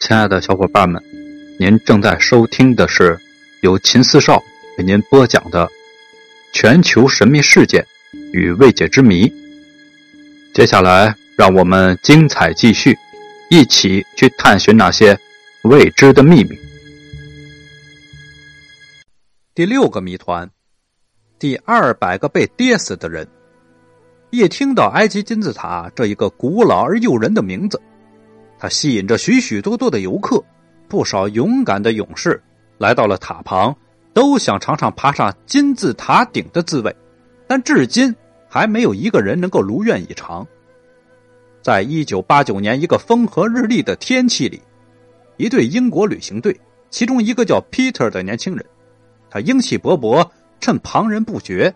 亲爱的小伙伴们，您正在收听的是由秦四少为您播讲的《全球神秘事件与未解之谜》。接下来，让我们精彩继续，一起去探寻那些未知的秘密。第六个谜团：第二百个被跌死的人。一听到埃及金字塔这一个古老而诱人的名字，它吸引着许许多多的游客。不少勇敢的勇士来到了塔旁，都想尝尝爬上金字塔顶的滋味，但至今还没有一个人能够如愿以偿。在一九八九年一个风和日丽的天气里，一对英国旅行队，其中一个叫 Peter 的年轻人，他英气勃勃，趁旁人不觉，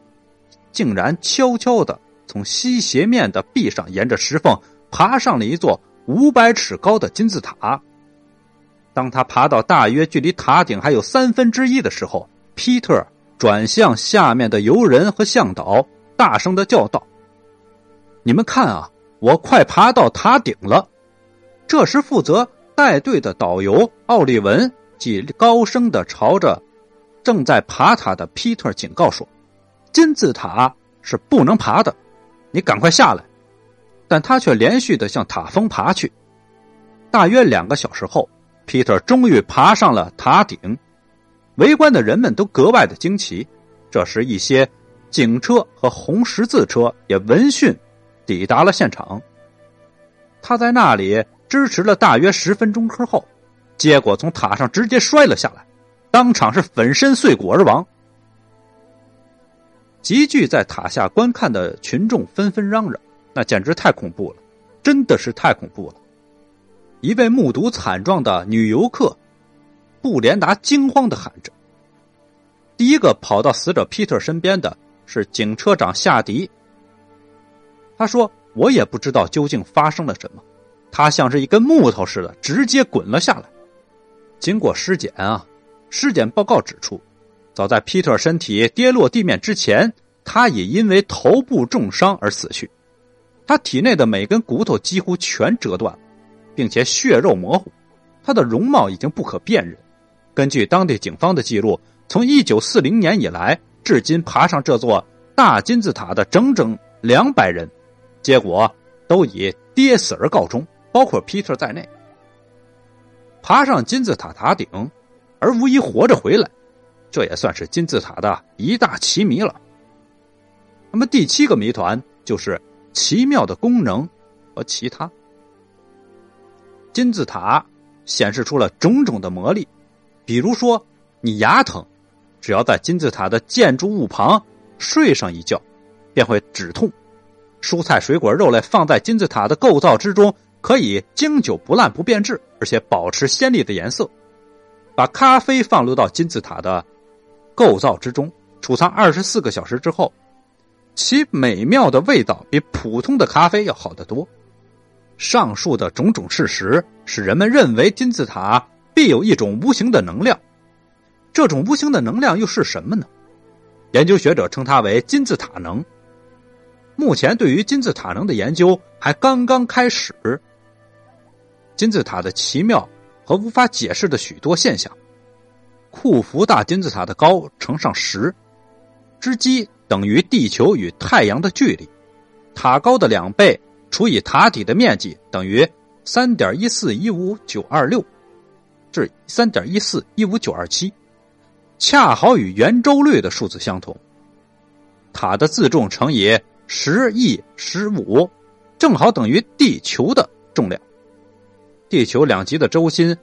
竟然悄悄的。从西斜面的壁上沿着石缝爬上了一座五百尺高的金字塔。当他爬到大约距离塔顶还有三分之一的时候，皮特转向下面的游人和向导，大声的叫道：“你们看啊，我快爬到塔顶了！”这时，负责带队的导游奥利文即高声的朝着正在爬塔的皮特警告说：“金字塔是不能爬的。”你赶快下来！但他却连续的向塔峰爬去。大约两个小时后，皮特终于爬上了塔顶。围观的人们都格外的惊奇。这时，一些警车和红十字车也闻讯抵达了现场。他在那里支持了大约十分钟之后，结果从塔上直接摔了下来，当场是粉身碎骨而亡。集聚在塔下观看的群众纷纷嚷嚷：“那简直太恐怖了，真的是太恐怖了！”一位目睹惨状的女游客布连达惊慌的喊着。第一个跑到死者皮特身边的是警车长夏迪。他说：“我也不知道究竟发生了什么，他像是一根木头似的直接滚了下来。”经过尸检啊，尸检报告指出。早在皮特身体跌落地面之前，他已因为头部重伤而死去。他体内的每根骨头几乎全折断，并且血肉模糊。他的容貌已经不可辨认。根据当地警方的记录，从1940年以来，至今爬上这座大金字塔的整整两百人，结果都以跌死而告终，包括皮特在内。爬上金字塔塔顶，而无一活着回来。这也算是金字塔的一大奇谜了。那么第七个谜团就是奇妙的功能和其他。金字塔显示出了种种的魔力，比如说你牙疼，只要在金字塔的建筑物旁睡上一觉，便会止痛。蔬菜、水果、肉类放在金字塔的构造之中，可以经久不烂不变质，而且保持鲜丽的颜色。把咖啡放入到金字塔的。构造之中储藏二十四个小时之后，其美妙的味道比普通的咖啡要好得多。上述的种种事实使人们认为金字塔必有一种无形的能量。这种无形的能量又是什么呢？研究学者称它为金字塔能。目前对于金字塔能的研究还刚刚开始。金字塔的奇妙和无法解释的许多现象。库福大金字塔的高乘上十，之积等于地球与太阳的距离。塔高的两倍除以塔底的面积等于三点一四一五九二六，至三点一四一五九二七，恰好与圆周率的数字相同。塔的自重乘以十亿十五，正好等于地球的重量。地球两极的周心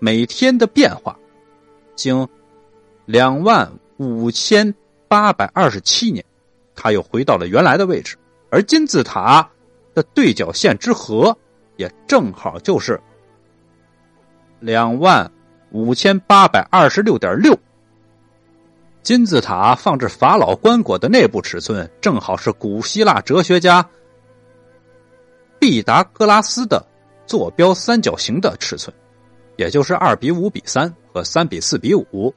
每天的变化。经两万五千八百二十七年，它又回到了原来的位置，而金字塔的对角线之和也正好就是两万五千八百二十六点六。金字塔放置法老棺椁的内部尺寸，正好是古希腊哲学家毕达哥拉斯的坐标三角形的尺寸。也就是二比五比三和三比四比五。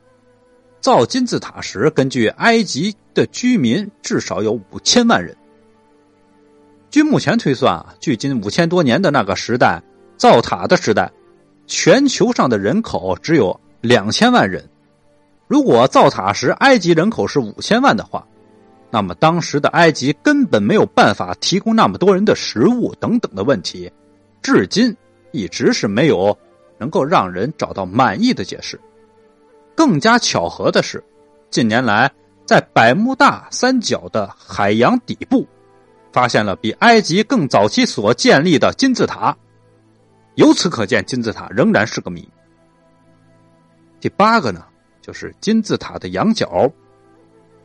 造金字塔时，根据埃及的居民至少有五千万人。据目前推算啊，距今五千多年的那个时代，造塔的时代，全球上的人口只有两千万人。如果造塔时埃及人口是五千万的话，那么当时的埃及根本没有办法提供那么多人的食物等等的问题，至今一直是没有能够让人找到满意的解释。更加巧合的是，近年来在百慕大三角的海洋底部，发现了比埃及更早期所建立的金字塔。由此可见，金字塔仍然是个谜。第八个呢？就是金字塔的仰角，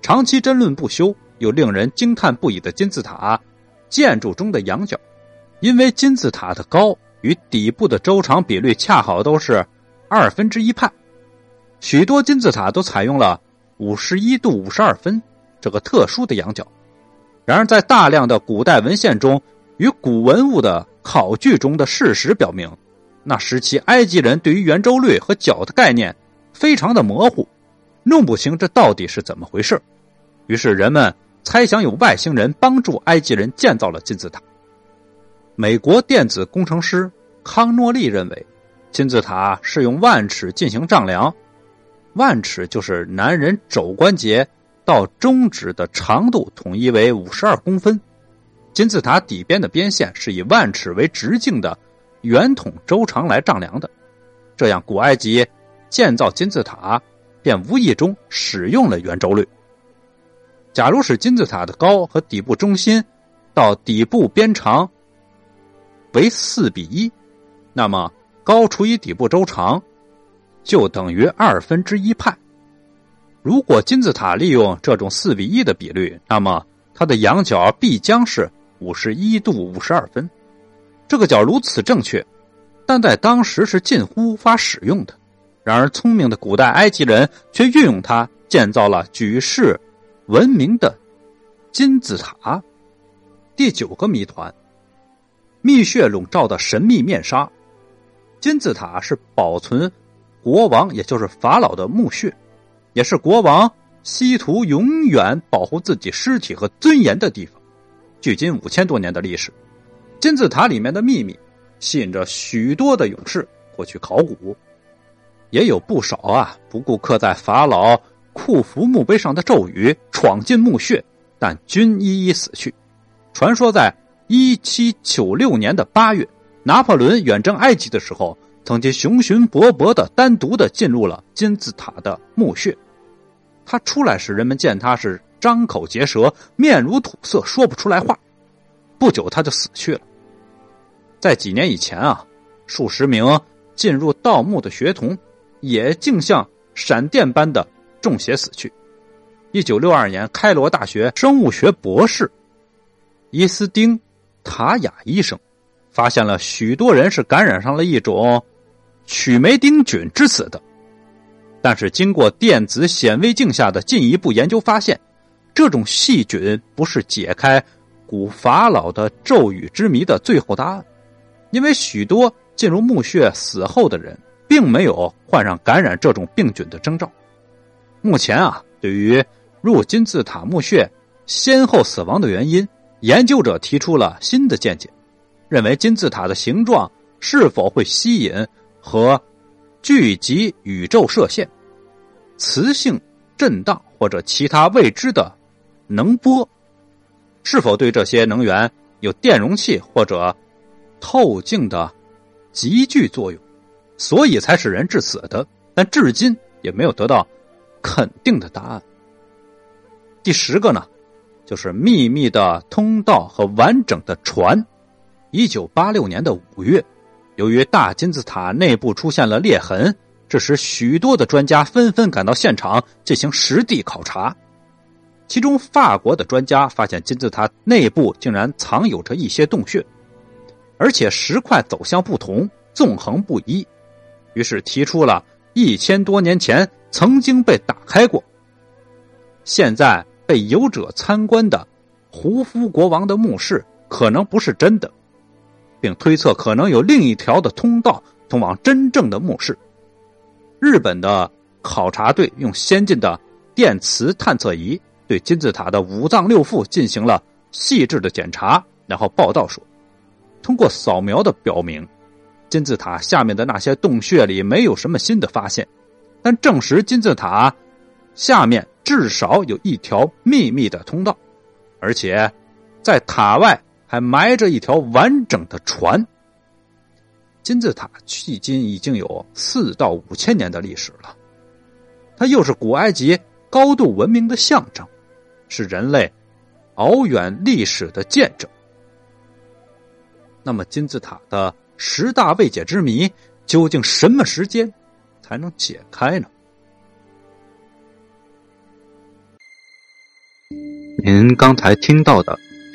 长期争论不休又令人惊叹不已的金字塔建筑中的仰角，因为金字塔的高与底部的周长比率恰好都是二分之一派，许多金字塔都采用了五十一度五十二分这个特殊的仰角。然而，在大量的古代文献中与古文物的考据中的事实表明，那时期埃及人对于圆周率和角的概念。非常的模糊，弄不清这到底是怎么回事于是人们猜想有外星人帮助埃及人建造了金字塔。美国电子工程师康诺利认为，金字塔是用万尺进行丈量，万尺就是男人肘关节到中指的长度，统一为五十二公分。金字塔底边的边线是以万尺为直径的圆筒周长来丈量的，这样古埃及。建造金字塔，便无意中使用了圆周率。假如使金字塔的高和底部中心到底部边长为四比一，那么高除以底部周长就等于二分之一派。如果金字塔利用这种四比一的比率，那么它的仰角必将是五十一度五十二分。这个角如此正确，但在当时是近乎无法使用的。然而，聪明的古代埃及人却运用它建造了举世闻名的金字塔。第九个谜团：蜜穴笼罩的神秘面纱。金字塔是保存国王，也就是法老的墓穴，也是国王希图永远保护自己尸体和尊严的地方。距今五千多年的历史，金字塔里面的秘密吸引着许多的勇士过去考古。也有不少啊，不顾刻在法老库弗墓碑上的咒语，闯进墓穴，但均一一死去。传说在一七九六年的八月，拿破仑远征埃及的时候，曾经雄心勃勃的单独的进入了金字塔的墓穴。他出来时，人们见他是张口结舌，面如土色，说不出来话。不久，他就死去了。在几年以前啊，数十名进入盗墓的学童。也竟像闪电般的中邪死去。一九六二年，开罗大学生物学博士伊斯丁塔雅医生发现了许多人是感染上了一种曲霉丁菌致死的。但是，经过电子显微镜下的进一步研究，发现这种细菌不是解开古法老的咒语之谜的最后答案，因为许多进入墓穴死后的人。并没有患上感染这种病菌的征兆。目前啊，对于入金字塔墓穴先后死亡的原因，研究者提出了新的见解，认为金字塔的形状是否会吸引和聚集宇宙射线、磁性震荡或者其他未知的能波，是否对这些能源有电容器或者透镜的集聚作用。所以才使人致死的，但至今也没有得到肯定的答案。第十个呢，就是秘密的通道和完整的船。一九八六年的五月，由于大金字塔内部出现了裂痕，这时许多的专家纷纷赶到现场进行实地考察。其中，法国的专家发现金字塔内部竟然藏有着一些洞穴，而且石块走向不同，纵横不一。于是提出了一千多年前曾经被打开过，现在被游者参观的胡夫国王的墓室可能不是真的，并推测可能有另一条的通道通往真正的墓室。日本的考察队用先进的电磁探测仪对金字塔的五脏六腑进行了细致的检查，然后报道说，通过扫描的表明。金字塔下面的那些洞穴里没有什么新的发现，但证实金字塔下面至少有一条秘密的通道，而且在塔外还埋着一条完整的船。金字塔距今已经有四到五千年的历史了，它又是古埃及高度文明的象征，是人类遥远历史的见证。那么，金字塔的十大未解之谜究竟什么时间才能解开呢？您刚才听到的